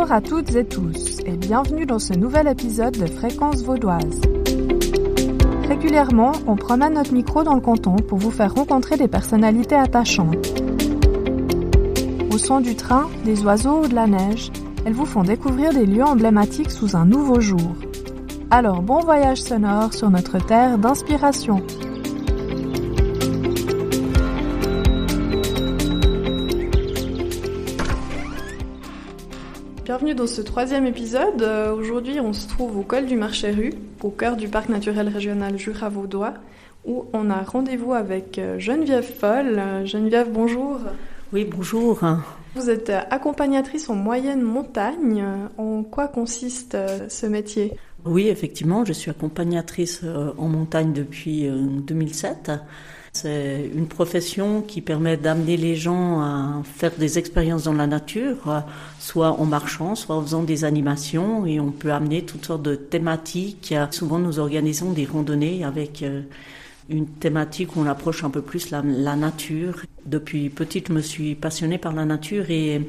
Bonjour à toutes et tous et bienvenue dans ce nouvel épisode de Fréquence Vaudoise. Régulièrement, on promène notre micro dans le canton pour vous faire rencontrer des personnalités attachantes. Au son du train, des oiseaux ou de la neige, elles vous font découvrir des lieux emblématiques sous un nouveau jour. Alors bon voyage sonore sur notre terre d'inspiration. Bienvenue dans ce troisième épisode. Euh, Aujourd'hui, on se trouve au col du Marché Rue, au cœur du parc naturel régional Jura-Vaudois, où on a rendez-vous avec euh, Geneviève Foll. Euh, Geneviève, bonjour. Oui, bonjour. Vous êtes accompagnatrice en moyenne montagne. En quoi consiste ce métier? Oui, effectivement, je suis accompagnatrice en montagne depuis euh, 2007. C'est une profession qui permet d'amener les gens à faire des expériences dans la nature, euh, soit en marchant, soit en faisant des animations, et on peut amener toutes sortes de thématiques. Souvent, nous organisons des randonnées avec euh, une thématique où on approche un peu plus la, nature. Depuis petite, je me suis passionnée par la nature et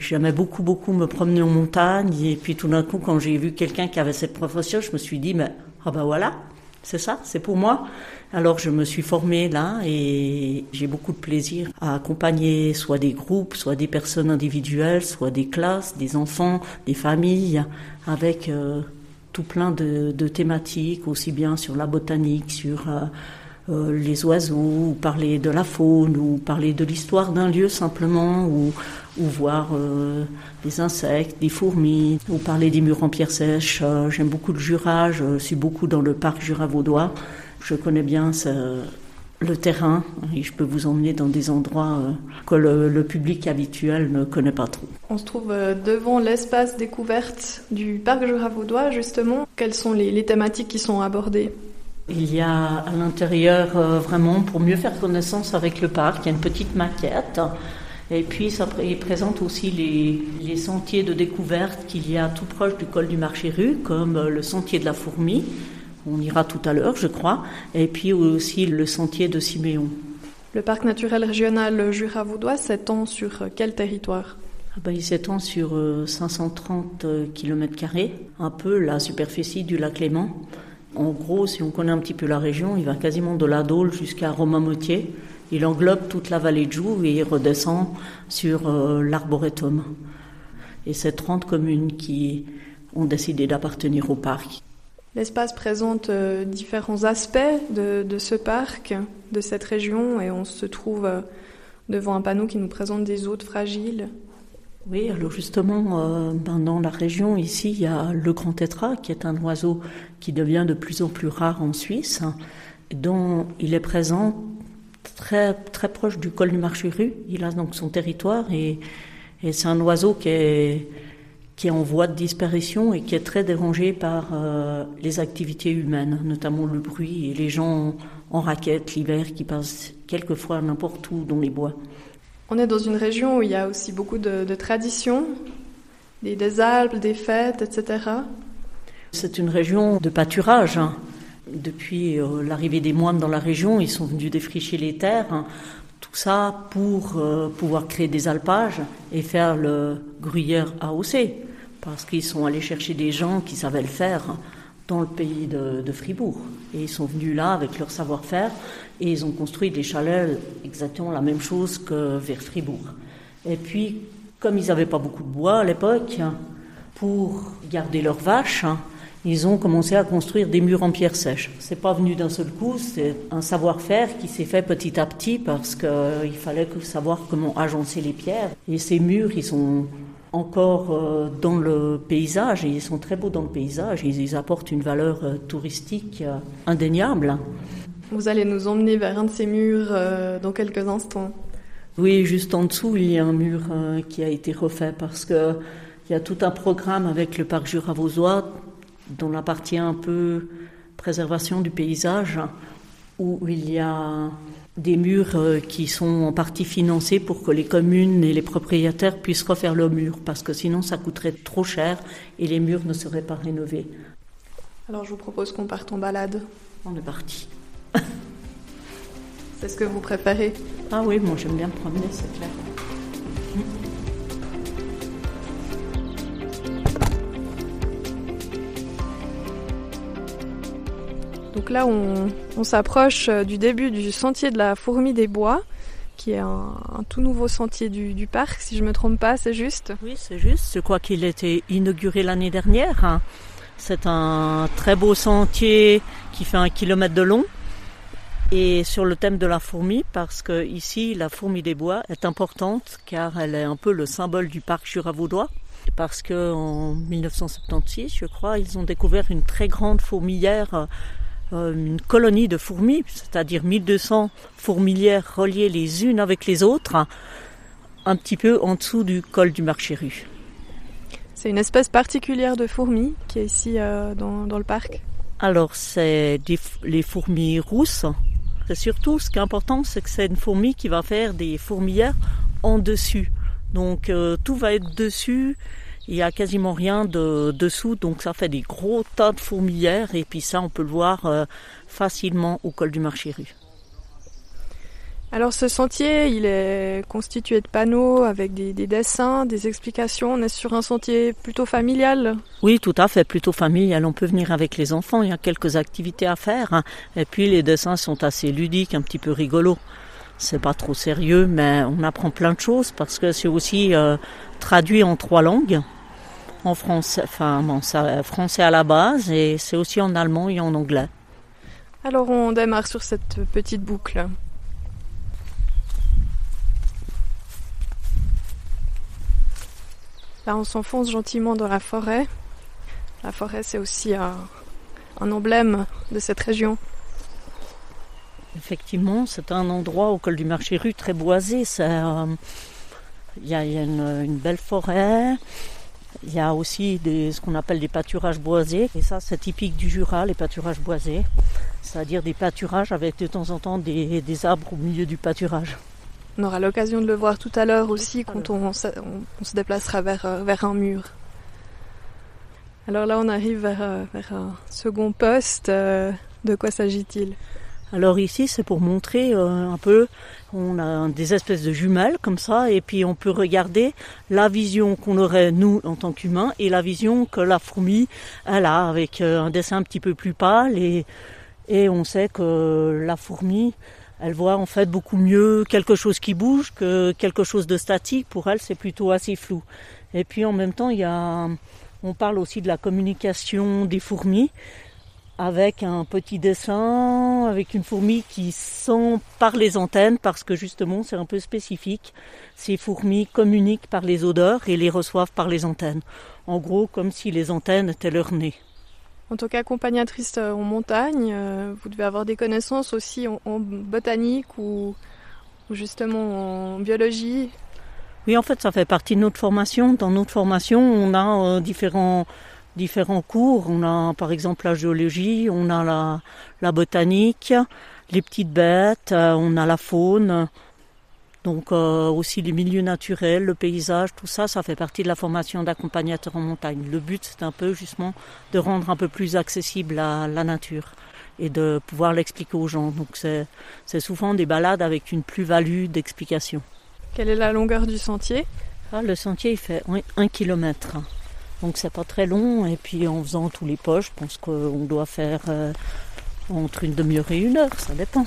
J'aimais beaucoup, beaucoup me promener en montagne. Et puis tout d'un coup, quand j'ai vu quelqu'un qui avait cette profession, je me suis dit, mais ah ben voilà, c'est ça, c'est pour moi. Alors je me suis formée là et j'ai beaucoup de plaisir à accompagner soit des groupes, soit des personnes individuelles, soit des classes, des enfants, des familles, avec euh, tout plein de, thématiques, aussi bien sur la botanique, sur euh, euh, les oiseaux, ou parler de la faune, ou parler de l'histoire d'un lieu simplement, ou, voir euh, des insectes, des fourmis, ou parler des murs en pierre sèche. Euh, J'aime beaucoup le Jura, je suis beaucoup dans le parc Jura-Vaudois. Je connais bien le terrain et je peux vous emmener dans des endroits que le, public habituel ne connaît pas trop. On se trouve devant l'espace découverte du parc Jura-Vaudois, justement. Quelles sont les thématiques qui sont abordées? Il y a à l'intérieur euh, vraiment pour mieux faire connaissance avec le parc, il y a une petite maquette. Et puis ça il présente aussi les, les sentiers de découverte qu'il y a tout proche du col du marché rue, comme euh, le sentier de la fourmi, on ira tout à l'heure je crois, et puis aussi le sentier de Siméon. Le parc naturel régional Jura-Vaudois s'étend sur euh, quel territoire? Ah ben, il s'étend sur euh, 530 km, un peu la superficie du lac Léman. En gros, si on connaît un petit peu la région, il va quasiment de la Dôle jusqu'à Romain-Motier. Il englobe toute la vallée de Joux et il redescend sur euh, l'arboretum. Et c'est 30 communes qui ont décidé d'appartenir au parc. L'espace présente euh, différents aspects de, de ce parc, de cette région, et on se trouve euh, devant un panneau qui nous présente des hôtes fragiles. Oui, alors justement, euh, ben, dans la région ici, il y a le grand tétras, qui est un oiseau qui devient de plus en plus rare en Suisse, dont il est présent très très proche du col du Marchuru. Il a donc son territoire et, c'est un oiseau qui est qui est en voie de disparition et qui est très dérangé par euh, les activités humaines, notamment le bruit et les gens en raquettes l'hiver qui passent quelquefois n'importe où dans les bois. On est dans une région où il y a aussi beaucoup de, traditions, des, Alpes, des fêtes, etc. C'est une région de pâturage. hein. Depuis euh, l'arrivée des moines dans la région, ils sont venus défricher les terres. hein. Tout ça pour euh, pouvoir créer des alpages et faire le gruyère AOC. Parce qu'ils sont allés chercher des gens qui savaient le faire hein, dans le pays de Fribourg. Et ils sont venus là avec leur savoir-faire et ils ont construit des chalets exactement la même chose que vers Fribourg. Et puis, comme ils n'avaient pas beaucoup de bois à l'époque, pour garder leurs vaches, ils ont commencé à construire des murs en pierre sèche. C'est pas venu d'un seul coup, c'est un savoir-faire qui s'est fait petit à petit parce qu'il fallait savoir comment agencer les pierres. Et ces murs, ils sont encore euh, dans le paysage et ils sont très beaux dans le paysage. Ils, ils apportent une valeur euh, touristique euh, indéniable. Vous allez nous emmener vers un de ces murs euh, dans quelques instants. Oui, juste en dessous, il y a un mur euh, qui a été refait parce que il y a tout un programme avec le parc Jura-Vaudois dont la partie un peu préservation du paysage où il y a des murs euh, qui sont en partie financés pour que les communes et les propriétaires puissent refaire leurs murs parce que sinon ça coûterait trop cher et les murs ne seraient pas rénovés. Alors je vous propose qu'on parte en balade. On est parti. c'est ce que vous préférez Ah oui, j'aime bien promener, c'est clair. Donc là, on, s'approche euh, du début du sentier de la fourmi des bois, qui est un, tout nouveau sentier du, parc, si je ne me trompe pas, c'est juste Oui, c'est juste. Je crois qu'il a été inauguré l'année dernière. Hein. C'est un très beau sentier qui fait un kilomètre de long et sur le thème de la fourmi, parce que ici, la fourmi des bois est importante car elle est un peu le symbole du parc Jura-Vaudois parce que en 1976, je crois, ils ont découvert une très grande fourmilière, euh, une colonie de fourmis, c'est-à-dire 1200 fourmilières reliées les unes avec les autres, un petit peu en dessous du col du Marché-Rue. C'est une espèce particulière de fourmi qui est ici euh, dans, le parc? Alors, c'est les fourmis rousses. C'est surtout, ce qui est important, c'est que c'est une fourmi qui va faire des fourmilières en dessus. Donc euh, tout va être dessus. Il n'y a quasiment rien de dessous, donc ça fait des gros tas de fourmilières et puis ça on peut le voir euh, facilement au col du marché rue. Alors ce sentier, il est constitué de panneaux avec des, dessins, des explications. On est sur un sentier plutôt familial. Oui, tout à fait, plutôt familial. On peut venir avec les enfants, il y a quelques activités à faire. Hein. Et puis les dessins sont assez ludiques, un petit peu rigolos c'est pas trop sérieux, mais on apprend plein de choses parce que c'est aussi euh, traduit en trois langues. En français, enfin, bon, ça, français à la base et c'est aussi en allemand et en anglais. Alors on démarre sur cette petite boucle. On s'enfonce gentiment dans la forêt. La forêt, c'est aussi un emblème de cette région. Effectivement, c'est un endroit au col du marché rue très boisé. Euh, il y a, une, belle forêt. Il y a aussi ce qu'on appelle des pâturages boisés. Et ça, c'est typique du Jura, les pâturages boisés. C'est-à-dire des pâturages avec de temps en temps des, arbres au milieu du pâturage. On aura l'occasion de le voir tout à l'heure aussi quand on, se déplacera vers, euh, vers un mur. Alors là, on arrive vers, euh, vers un second poste. De quoi s'agit-il? Alors ici, c'est pour montrer euh, un peu, on a des espèces de jumelles comme ça, et puis on peut regarder la vision qu'on aurait nous en tant qu'humains et la vision que la fourmi elle a avec euh, un dessin un petit peu plus pâle et, et on sait que la fourmi elle voit en fait beaucoup mieux quelque chose qui bouge que quelque chose de statique. Pour elle, c'est plutôt assez flou. Et puis en même temps, il y a, on parle aussi de la communication des fourmis avec un petit dessin, avec une fourmi qui sent par les antennes, parce que justement c'est un peu spécifique. Ces fourmis communiquent par les odeurs et les reçoivent par les antennes. En gros, comme si les antennes étaient leur nez. En tant qu'accompagnatrice en montagne, euh, vous devez avoir des connaissances aussi en, botanique ou, justement en biologie. Oui, en fait, ça fait partie de notre formation. Dans notre formation, on a euh, différents différents cours. On a par exemple la géologie, on a la, la botanique, les petites bêtes, euh, on a la faune. Donc euh, aussi les milieux naturels, le paysage, tout ça, ça fait partie de la formation d'accompagnateur en montagne. Le but, c'est un peu justement de rendre un peu plus accessible la, la nature et de pouvoir l'expliquer aux gens. Donc c'est souvent des balades avec une plus-value d'explication. Quelle est la longueur du sentier? Ah, Le sentier, il fait un kilomètre. Donc c'est pas très long. Et puis en faisant tous les poches, je pense qu'on doit faire euh, entre une demi-heure et une heure, ça dépend.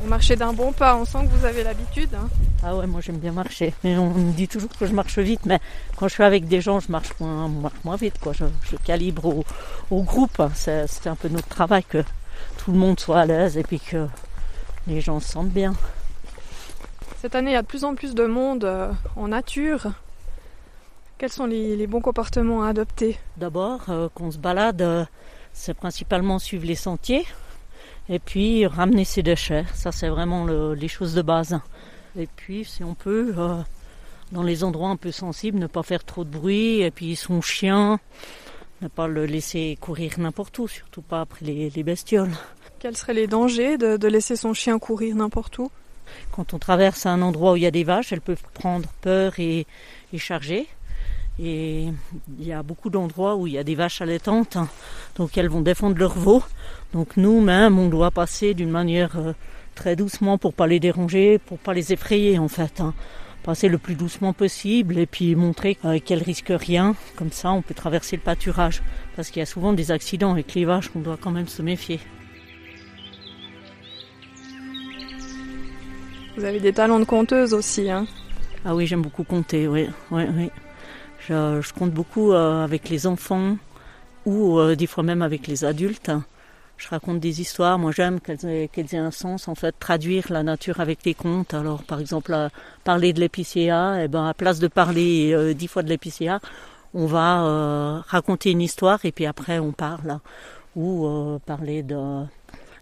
Vous marchez d'un bon pas, on sent que vous avez l'habitude. Hein. ah ouais, moi j'aime bien marcher. Mais on me dit toujours que je marche vite, mais quand je suis avec des gens, je marche moins, moins vite. Quoi. Je, calibre au, groupe. C'est un peu notre travail que tout le monde soit à l'aise et puis que les gens se sentent bien. Cette année, il y a de plus en plus de monde euh, en nature. Quels sont les, bons comportements à adopter? D'abord, euh, qu'on se balade, euh, c'est principalement suivre les sentiers et puis ramener ses déchets. Ça, c'est vraiment les choses de base. Et puis, si on peut, euh, dans les endroits un peu sensibles, ne pas faire trop de bruit. Et puis, son chien, ne pas le laisser courir n'importe où, surtout pas après les, bestioles. Quels seraient les dangers de, laisser son chien courir n'importe où? Quand on traverse un endroit où il y a des vaches, elles peuvent prendre peur et, et charger. Et il y a beaucoup d'endroits où il y a des vaches allaitantes, hein. donc elles vont défendre leurs veaux. Donc nous-mêmes, on doit passer d'une manière euh, très doucement pour pas les déranger, pour pas les effrayer en fait. Hein. passer le plus doucement possible et puis montrer euh, qu'elle risque rien. Comme ça, on peut traverser le pâturage. Parce qu'il y a souvent des accidents avec les vaches, on doit quand même se méfier. Vous avez des talents de conteuse aussi, hein Ah oui, j'aime beaucoup compter, oui. oui, oui. Je, compte beaucoup euh, avec les enfants ou euh, des fois même avec les adultes je raconte des histoires. Moi, j'aime qu'elles aient, aient, un sens, en fait, traduire la nature avec les contes. Alors, par exemple, parler de l'épicéa, et eh ben, à place de parler euh, dix fois de l'épicéa, on va euh, raconter une histoire et puis après on parle. Ou euh, parler de,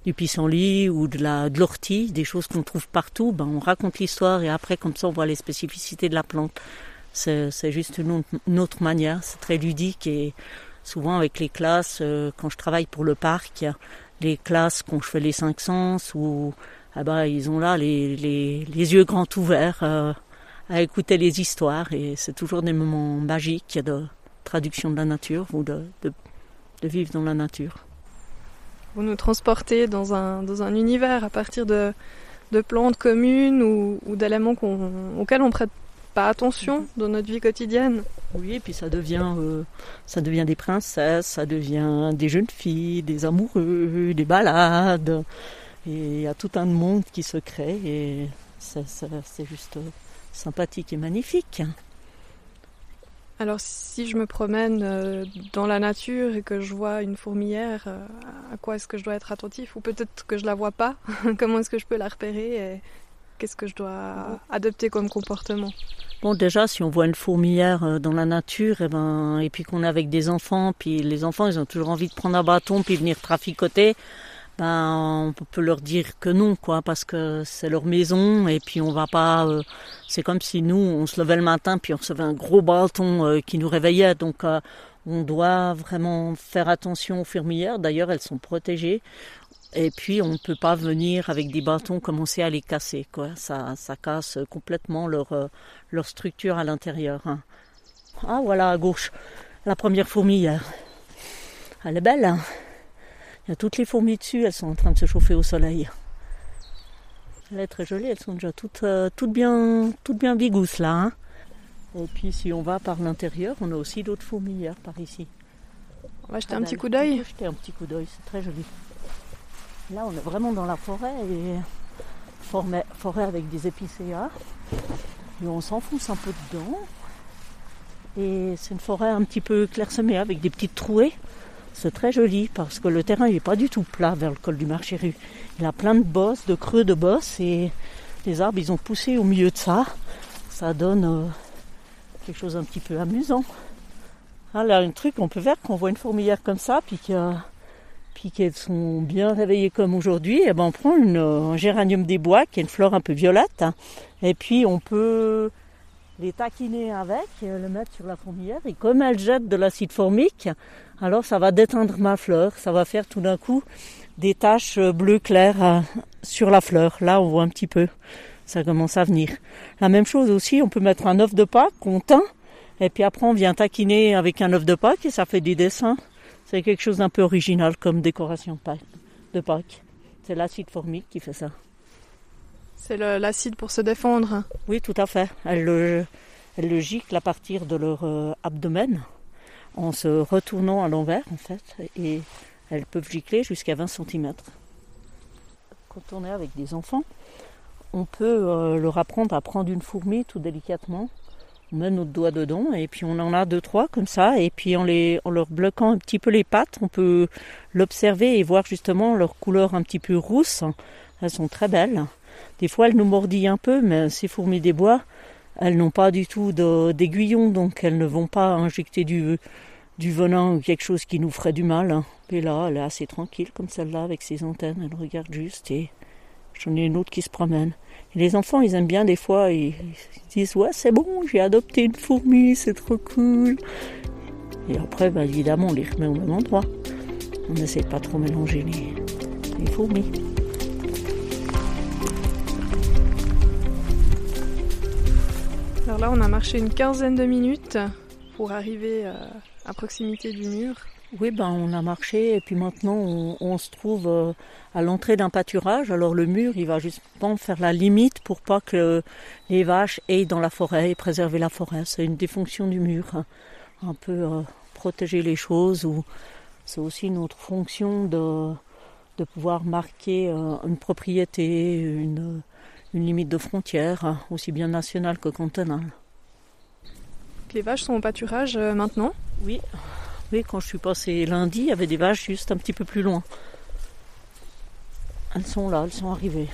du pissenlit ou de la de l'ortie, des choses qu'on trouve partout. Ben, on raconte l'histoire et après, comme ça, on voit les spécificités de la plante. C'est, juste une autre, manière. C'est très ludique et Souvent avec les classes, euh, quand je travaille pour le parc, les classes quand je fais les cinq sens, ou ah bah, ils ont là les, les, les yeux grands ouverts euh, à écouter les histoires et c'est toujours des moments magiques de traduction de la nature ou de, de, vivre dans la nature. Vous nous transportez dans un, dans un univers à partir de, de plantes communes ou d'éléments auxquels on prête pas attention dans notre vie quotidienne. Oui, et puis ça devient, euh, ça devient des princesses, ça devient des jeunes filles, des amoureux, des balades. Et il y a tout un monde qui se crée et c'est juste sympathique et magnifique. Alors si je me promène euh, dans la nature et que je vois une fourmilière, euh, à quoi est-ce que je dois être attentif? Ou peut-être que je la vois pas, comment est-ce que je peux la repérer Qu'est-ce que je dois adopter comme comportement? Bon, déjà, si on voit une fourmilière euh, dans la nature, et, eh ben, et puis qu'on est avec des enfants, puis les enfants, ils ont toujours envie de prendre un bâton puis venir traficoter, ben, on peut leur dire que non, quoi, parce que c'est leur maison, et puis on va pas. Euh, c'est comme si nous, on se levait le matin, puis on recevait un gros bâton euh, qui nous réveillait, donc. on doit vraiment faire attention aux fourmilières. D'ailleurs, elles sont protégées. Et puis on ne peut pas venir avec des bâtons commencer à les casser, quoi. Ça, ça casse complètement leur, euh, leur structure à l'intérieur. Hein. Ah voilà à gauche, la première fourmilière. Elle est belle. Hein Il y a toutes les fourmis dessus, elles sont en train de se chauffer au soleil. Elle est très jolie, elles sont déjà toutes, euh, toutes bien, toutes bien bigousses là. Hein Et puis si on va par l'intérieur, on a aussi d'autres fourmilières par ici. On va jeter un petit coup d'œil. Jeter un petit coup d'œil, c'est très joli. Là, on est vraiment dans la forêt et forêt avec des épicéas. Et on s'enfonce un peu dedans. Et c'est une forêt un petit peu clairsemée avec des petites trouées. C'est très joli parce que le terrain n'est pas du tout plat vers le col du marché rue. Il a plein de bosses, de creux de bosses et les arbres ils ont poussé au milieu de ça. Ça donne euh, quelque chose un petit peu amusant. Ah là, un truc, on peut voir qu'on voit une fourmilière comme ça, puis qu'il y a puis qu'elles sont bien réveillées comme aujourd'hui, eh ben on prend un géranium des bois qui est une fleur un peu violette, hein. et puis on peut les taquiner avec, le mettre sur la fourmilière, et comme elle jette de l'acide formique, alors ça va déteindre ma fleur, ça va faire tout d'un coup des taches bleu clair euh, sur la fleur. Là, on voit un petit peu, ça commence à venir. La même chose aussi, on peut mettre un œuf de Pâques qu'on teint, et puis après on vient taquiner avec un œuf de Pâques et ça fait des dessins. C'est quelque chose d'un peu original comme décoration de Pâques. C'est l'acide formique qui fait ça. C'est l'acide pour se défendre Oui, tout à fait. Elles le, le giclent à partir de leur euh, abdomen en se retournant à l'envers, en fait. Et elles peuvent gicler jusqu'à 20 cm. Quand on est avec des enfants, on peut euh, leur apprendre à prendre une fourmi tout délicatement on met notre doigt dedans et puis on en a deux trois comme ça. Et puis en les en leur bloquant un petit peu les pattes on peut l'observer et voir justement leur couleur un petit peu rousse. Elles sont très belles. Des fois elles nous mordillent un peu mais ces fourmis des bois elles n'ont pas du tout d'aiguillon donc elles ne vont pas injecter du du venin ou quelque chose qui nous ferait du mal. Et là elle est assez tranquille comme celle-là avec ses antennes. Elle regarde juste et j'en ai une autre qui se promène les enfants, ils aiment bien des fois, ils, disent ouais c'est bon, j'ai adopté une fourmi, c'est trop cool. Et après, bah, évidemment, on les remet au même endroit. On n'essaie pas trop mélanger les, fourmis. Alors là, on a marché une quinzaine de minutes pour arriver euh, à proximité du mur. Oui, ben on a marché et puis maintenant on, se trouve euh, à l'entrée d'un pâturage. Alors le mur, il va justement faire la limite pour pas que les vaches aillent dans la forêt et préserver la forêt. C'est une des fonctions du mur, hein. un peu euh, protéger les choses ou c'est aussi notre fonction de, de pouvoir marquer euh, une propriété, une, une limite de frontière, hein, aussi bien nationale que cantonale. Les vaches sont au pâturage maintenant? Oui, quand je suis passée lundi, il y avait des vaches juste un petit peu plus loin. Elles sont là, elles sont arrivées.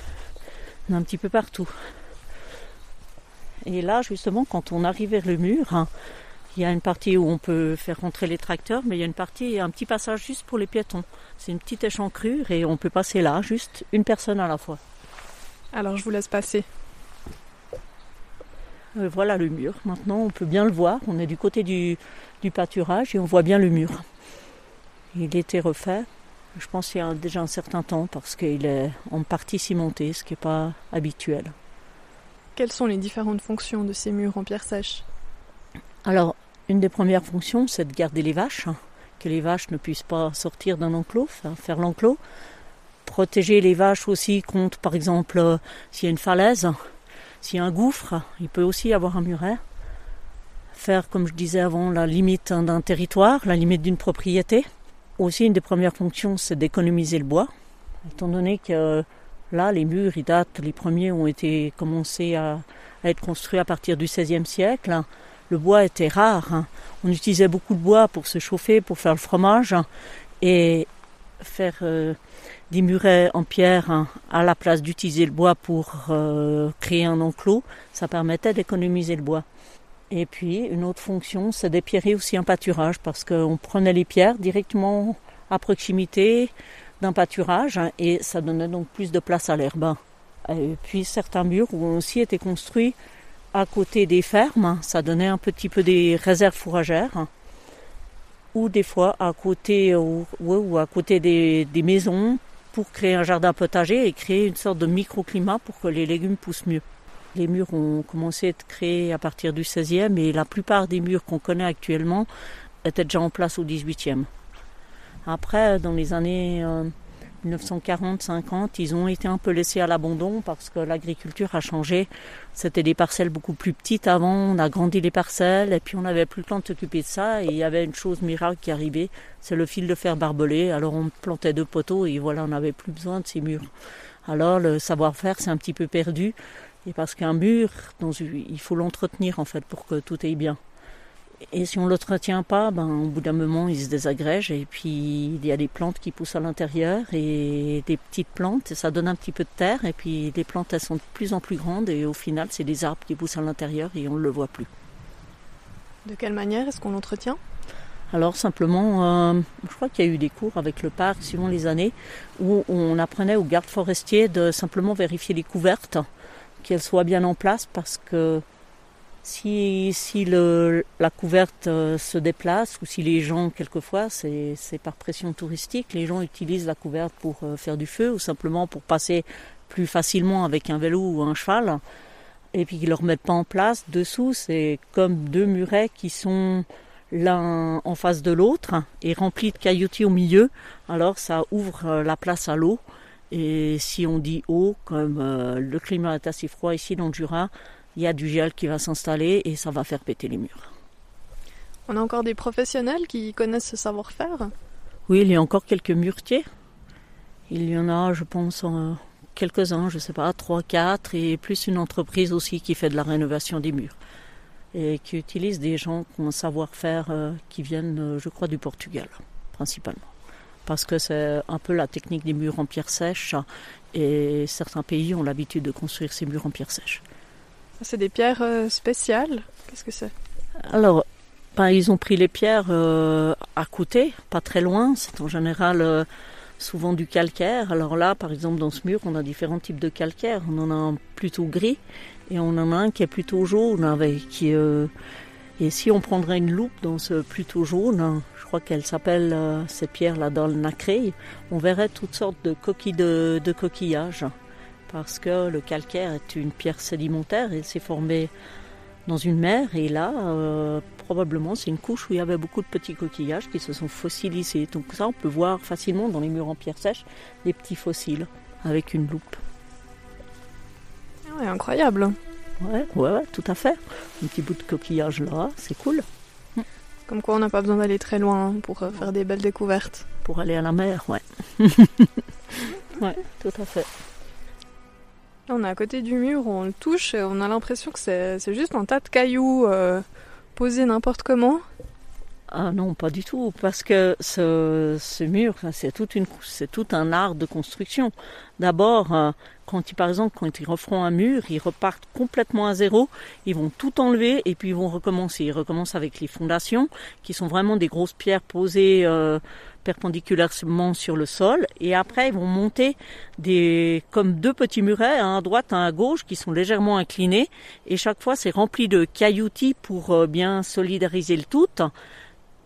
Un petit peu partout. Et là, justement, quand on arrive vers le mur, hein, il y a une partie où on peut faire rentrer les tracteurs, mais il y a une partie, un petit passage juste pour les piétons. C'est une petite échancrure et on peut passer là, juste une personne à la fois. Alors je vous laisse passer. Euh, voilà le mur. Maintenant, on peut bien le voir. On est du côté du, du pâturage et on voit bien le mur. Il était refait, je pense il y a déjà un certain temps parce qu'il est en partie cimenté, ce qui n'est pas habituel. Quelles sont les différentes fonctions de ces murs en pierre sèche? Alors, une des premières fonctions, c'est de garder les vaches, hein, que les vaches ne puissent pas sortir d'un enclos, faire l'enclos. Protéger les vaches aussi contre, par exemple, euh, s'il y a une falaise, s'il y a un gouffre, il peut aussi avoir un muret faire, comme je disais avant, la limite d'un territoire, la limite d'une propriété. Aussi, une des premières fonctions, c'est d'économiser le bois, étant donné que là, les murs, ils datent, les premiers ont été commencés à, être construits à partir du XVIe siècle. Le bois était rare. Hein. On utilisait beaucoup de bois pour se chauffer, pour faire le fromage, et faire euh, des murets en pierre hein, à la place d'utiliser le bois pour euh, créer un enclos, ça permettait d'économiser le bois. Et puis une autre fonction, c'est d'épiérer aussi un pâturage parce qu'on prenait les pierres directement à proximité d'un pâturage hein, et ça donnait donc plus de place à l'herbe. Et puis certains murs ont aussi été construits à côté des fermes, ça donnait un petit peu des réserves fourragères ou des fois à côté ou, ou à côté des, des maisons pour créer un jardin potager et créer une sorte de microclimat pour que les légumes poussent mieux. Les murs ont commencé à être créés à partir du 16e et la plupart des murs qu'on connaît actuellement étaient déjà en place au 18e. Après, dans les années 1940-50, euh, ils ont été un peu laissés à l'abandon parce que l'agriculture a changé. C'était des parcelles beaucoup plus petites avant, on a grandi les parcelles et puis on n'avait plus le temps de s'occuper de ça et il y avait une chose miracle qui arrivait, c'est le fil de fer barbelé. Alors on plantait deux poteaux et voilà, on n'avait plus besoin de ces murs. Alors le savoir-faire s'est un petit peu perdu et parce qu'un mur, il faut l'entretenir en fait pour que tout aille bien. Et si on ne l'entretient pas, ben, au bout d'un moment, il se désagrège. Et puis il y a des plantes qui poussent à l'intérieur et des petites plantes, ça donne un petit peu de terre. Et puis les plantes elles sont de plus en plus grandes et au final c'est des arbres qui poussent à l'intérieur et on ne le voit plus. De quelle manière est-ce qu'on l'entretient? Alors simplement, euh, je crois qu'il y a eu des cours avec le parc, suivant les années, où on apprenait aux gardes forestiers de simplement vérifier les couvertes qu'elle soit bien en place parce que si, si le, la couverte euh, se déplace ou si les gens, quelquefois, c'est par pression touristique, les gens utilisent la couverte pour euh, faire du feu ou simplement pour passer plus facilement avec un vélo ou un cheval et puis qu'ils ne le remettent pas en place. Dessous, c'est comme deux murets qui sont l'un en face de l'autre et remplis de cailloutiers au milieu. Alors ça ouvre euh, la place à l'eau et si on dit eau, comme le climat est assez froid ici dans le Jura, il y a du gel qui va s'installer et ça va faire péter les murs. On a encore des professionnels qui connaissent ce savoir-faire Oui, il y a encore quelques muretiers. Il y en a, je pense, quelques-uns, je ne sais pas, trois, quatre, et plus une entreprise aussi qui fait de la rénovation des murs et qui utilise des gens qui ont un savoir-faire euh, qui viennent, euh, je crois, du Portugal, principalement parce que c'est un peu la technique des murs en pierre sèche et certains pays ont l'habitude de construire ces murs en pierre sèche. C'est des pierres euh, spéciales Qu'est-ce que c'est? Alors, ben, ils ont pris les pierres euh, à côté, pas très loin. C'est en général euh, souvent du calcaire. Alors là, par exemple, dans ce mur, on a différents types de calcaire. On en a un plutôt gris et on en a un qui est plutôt jaune. Et si on prendrait une loupe dans ce plutôt jaune, crois qu'elle s'appelle ces pierres-là dans le nacré, on verrait toutes sortes de coquilles de, coquillages. Parce que le calcaire est une pierre sédimentaire, il s'est formé dans une mer et là, probablement, c'est une couche où il y avait beaucoup de petits coquillages qui se sont fossilisés. Donc ça, on peut voir facilement dans les murs en pierre sèche des petits fossiles avec une loupe. Ah ouais, incroyable. Ouais, ouais, tout à fait. Un petit bout de coquillage là, c'est cool. Comme quoi, on n'a pas besoin d'aller très loin pour euh, faire des belles découvertes. Pour aller à la mer, ouais. ouais, tout à fait. On est à côté du mur, on le touche et on a l'impression que c'est juste un tas de cailloux euh, posés n'importe comment. Ah non, pas du tout, parce que ce, mur, c'est tout un art de construction. D'abord, euh, quand ils, par exemple, quand ils referont un mur, ils repartent complètement à zéro, ils vont tout enlever et puis ils vont recommencer. Ils recommencent avec les fondations, qui sont vraiment des grosses pierres posées euh, perpendiculairement sur le sol, et après ils vont monter des, comme deux petits murets, un à droite, un à gauche, qui sont légèrement inclinés, et chaque fois c'est rempli de cailloutis pour euh, bien solidariser le tout.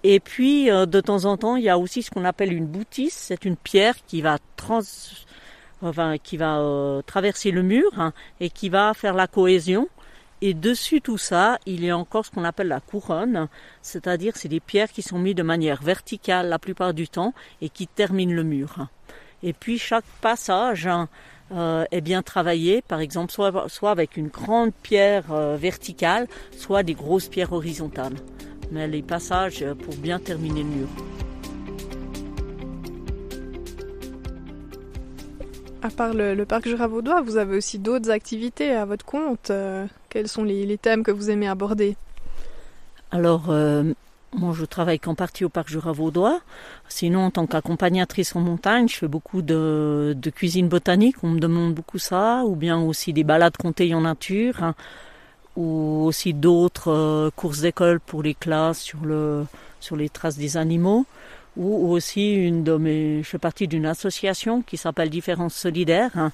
Et puis, euh, de temps en temps, il y a aussi ce qu'on appelle une boutisse. C'est une pierre qui va, trans... enfin, qui va euh, traverser le mur hein, et qui va faire la cohésion. Et dessus tout ça, il y a encore ce qu'on appelle la couronne, c'est-à-dire c'est des pierres qui sont mises de manière verticale la plupart du temps et qui terminent le mur. Et puis chaque passage euh, est bien travaillé, par exemple soit, soit avec une grande pierre verticale, soit des grosses pierres horizontales mais les passages pour bien terminer le mur. À part le, parc Jura Vaudois, vous avez aussi d'autres activités à votre compte. Euh, quels sont les, thèmes que vous aimez aborder? Alors, euh, moi je travaille qu'en partie au parc Jura Vaudois. Sinon, en tant qu'accompagnatrice en montagne, je fais beaucoup de, cuisine botanique. On me demande beaucoup ça, ou bien aussi des balades comptées en nature. Hein ou aussi d'autres euh, courses d'école pour les classes sur les traces des animaux, ou aussi une de mes, je fais partie d'une association qui s'appelle Différence solidaire. Hein.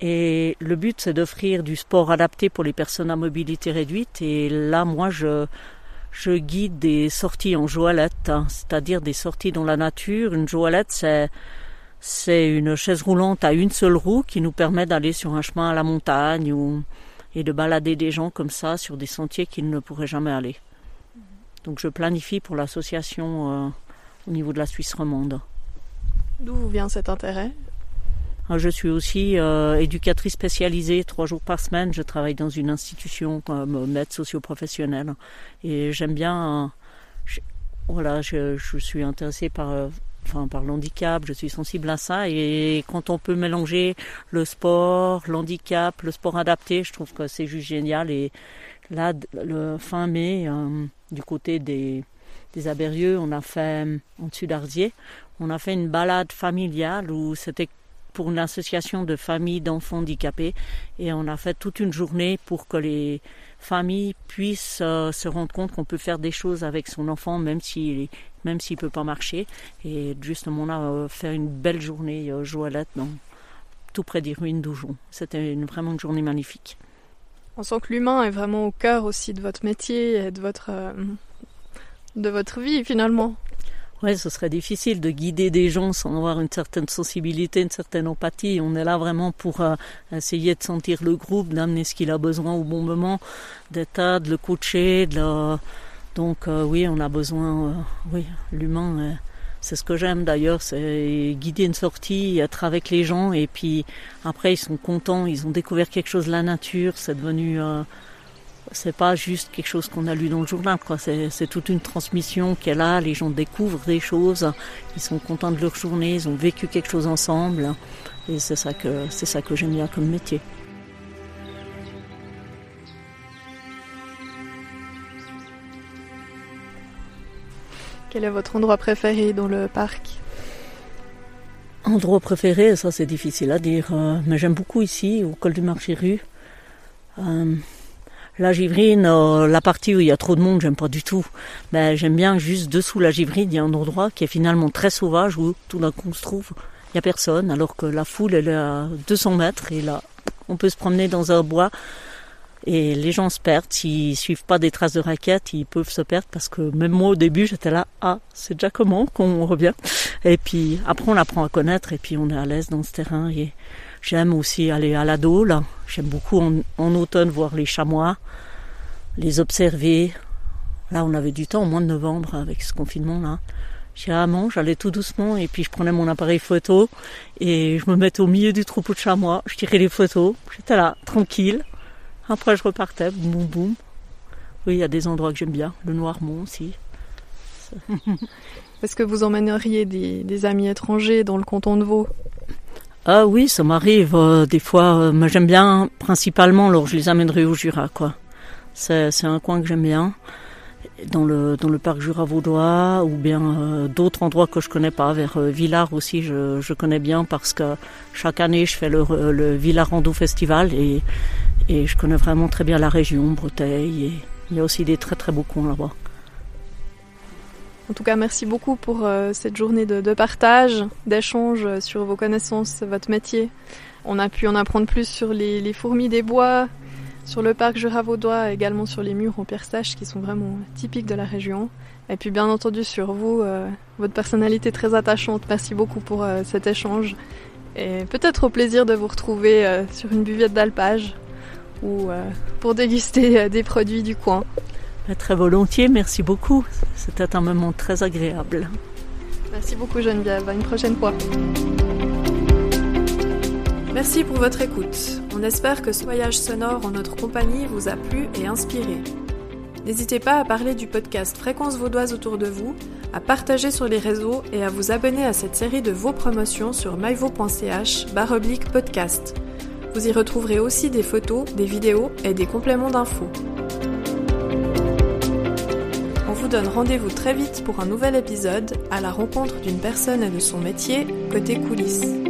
et le but, c'est d'offrir du sport adapté pour les personnes à mobilité réduite. Et là, moi, je, je guide des sorties en joalette, hein. c'est-à-dire des sorties dans la nature. Une joalette, c'est c'est une chaise roulante à une seule roue qui nous permet d'aller sur un chemin à la montagne ou et de balader des gens comme ça sur des sentiers qu'ils ne pourraient jamais aller. Donc je planifie pour l'association euh, au niveau de la Suisse romande. D'où vient cet intérêt? Ah, Je suis aussi euh, éducatrice spécialisée, trois jours par semaine. Je travaille dans une institution comme maître socio-professionnel et j'aime bien. Euh, voilà, je, je, suis intéressée par enfin par l'handicap, je suis sensible à ça et quand on peut mélanger le sport, l'handicap, le sport adapté, je trouve que c'est juste génial et là le fin mai euh, du côté des des Abérieux, on a fait en dessus d'Arzier, on a fait une balade familiale où c'était pour une association de familles d'enfants handicapés et on a fait toute une journée pour que les familles puissent euh, se rendre compte qu'on peut faire des choses avec son enfant même s'il même s'il peut pas marcher. Et justement, on a euh, fait une belle journée euh, tout près des ruines d'Oujon. C'était une, vraiment une journée magnifique. On sent que l'humain est vraiment au cœur aussi de votre métier et de votre, euh, de votre vie finalement. Oui, ce serait difficile de guider des gens sans avoir une certaine sensibilité, une certaine empathie. On est là vraiment pour essayer de sentir le groupe, d'amener ce qu'il a besoin au bon moment, d'être de le coacher, donc euh, oui, on a besoin, euh, oui, l'humain, euh, c'est ce que j'aime d'ailleurs, c'est guider une sortie, être avec les gens et puis après ils sont contents, ils ont découvert quelque chose la nature, c'est devenu, c'est pas juste quelque chose qu'on a lu dans le journal, quoi. C'est toute une transmission est là, les gens découvrent des choses, ils sont contents de leur journée, ils ont vécu quelque chose ensemble et c'est ça que c'est ça que j'aime bien comme métier. Quel est votre endroit préféré dans le parc? Endroit préféré, ça c'est difficile à dire, euh, mais j'aime beaucoup ici, au col du marché rue. Euh, la givrine, euh, la partie où il y a trop de monde, j'aime pas du tout. Mais j'aime bien juste dessous la givrine, il y a un endroit qui est finalement très sauvage où tout d'un coup on se trouve, il y a personne, alors que la foule elle est à 200 mètres et là on peut se promener dans un bois et les gens se perdent. S'ils suivent pas des traces de raquettes, ils peuvent se perdre parce que même moi au début, j'étais là, ah, c'est déjà comment qu'on revient? Et puis après, on apprend à connaître et puis on est à l'aise dans ce terrain. Et j'aime aussi aller à la Dole. J'aime beaucoup en, automne voir les chamois. les observer. Là, on avait du temps au mois de novembre avec ce confinement-là. Généralement, j'allais tout doucement et puis je prenais mon appareil photo et je me mettais au milieu du troupeau de chamois, je tirais les photos, j'étais là, tranquille. Après, je repartais, boum boum. Oui, il y a des endroits que j'aime bien, le Noirmont aussi. Est-ce que vous emmèneriez des, amis étrangers dans le canton de Vaud? Ah oui, ça m'arrive euh, des fois. Euh, mais j'aime bien principalement, alors je les amènerai au Jura, quoi. C'est un coin que j'aime bien dans le, dans le parc Jura Vaudois ou bien euh, d'autres endroits que je connais pas. Vers Villars aussi, je, je, connais bien parce que chaque année je fais le, le Villars Festival et, et je connais vraiment très bien la région, Breteuil. Et il y a aussi des très très beaux coins là-bas. En tout cas, merci beaucoup pour euh, cette journée de, partage, d'échange sur vos connaissances, votre métier. On a pu en apprendre plus sur les, fourmis des bois, sur le parc Jura-Vaudois, également sur les murs en pierre sèche qui sont vraiment typiques de la région. Et puis bien entendu sur vous, euh, votre personnalité très attachante. Merci beaucoup pour euh, cet échange. Et peut-être au plaisir de vous retrouver sur une buvette d'alpage ou pour déguster des produits du coin. Très volontiers, merci beaucoup. C'était un moment très agréable. Merci beaucoup Geneviève, à une prochaine fois. Merci pour votre écoute. On espère que ce voyage sonore en notre compagnie vous a plu et inspiré. N'hésitez pas à parler du podcast Fréquence Vaudoise autour de vous, à partager sur les réseaux et à vous abonner à cette série de vos promotions sur myvo.ch baroblique podcast. Vous y retrouverez aussi des photos, des vidéos et des compléments d'infos. Vous donne rendez-vous très vite pour un nouvel épisode à la rencontre d'une personne et de son métier côté coulisses.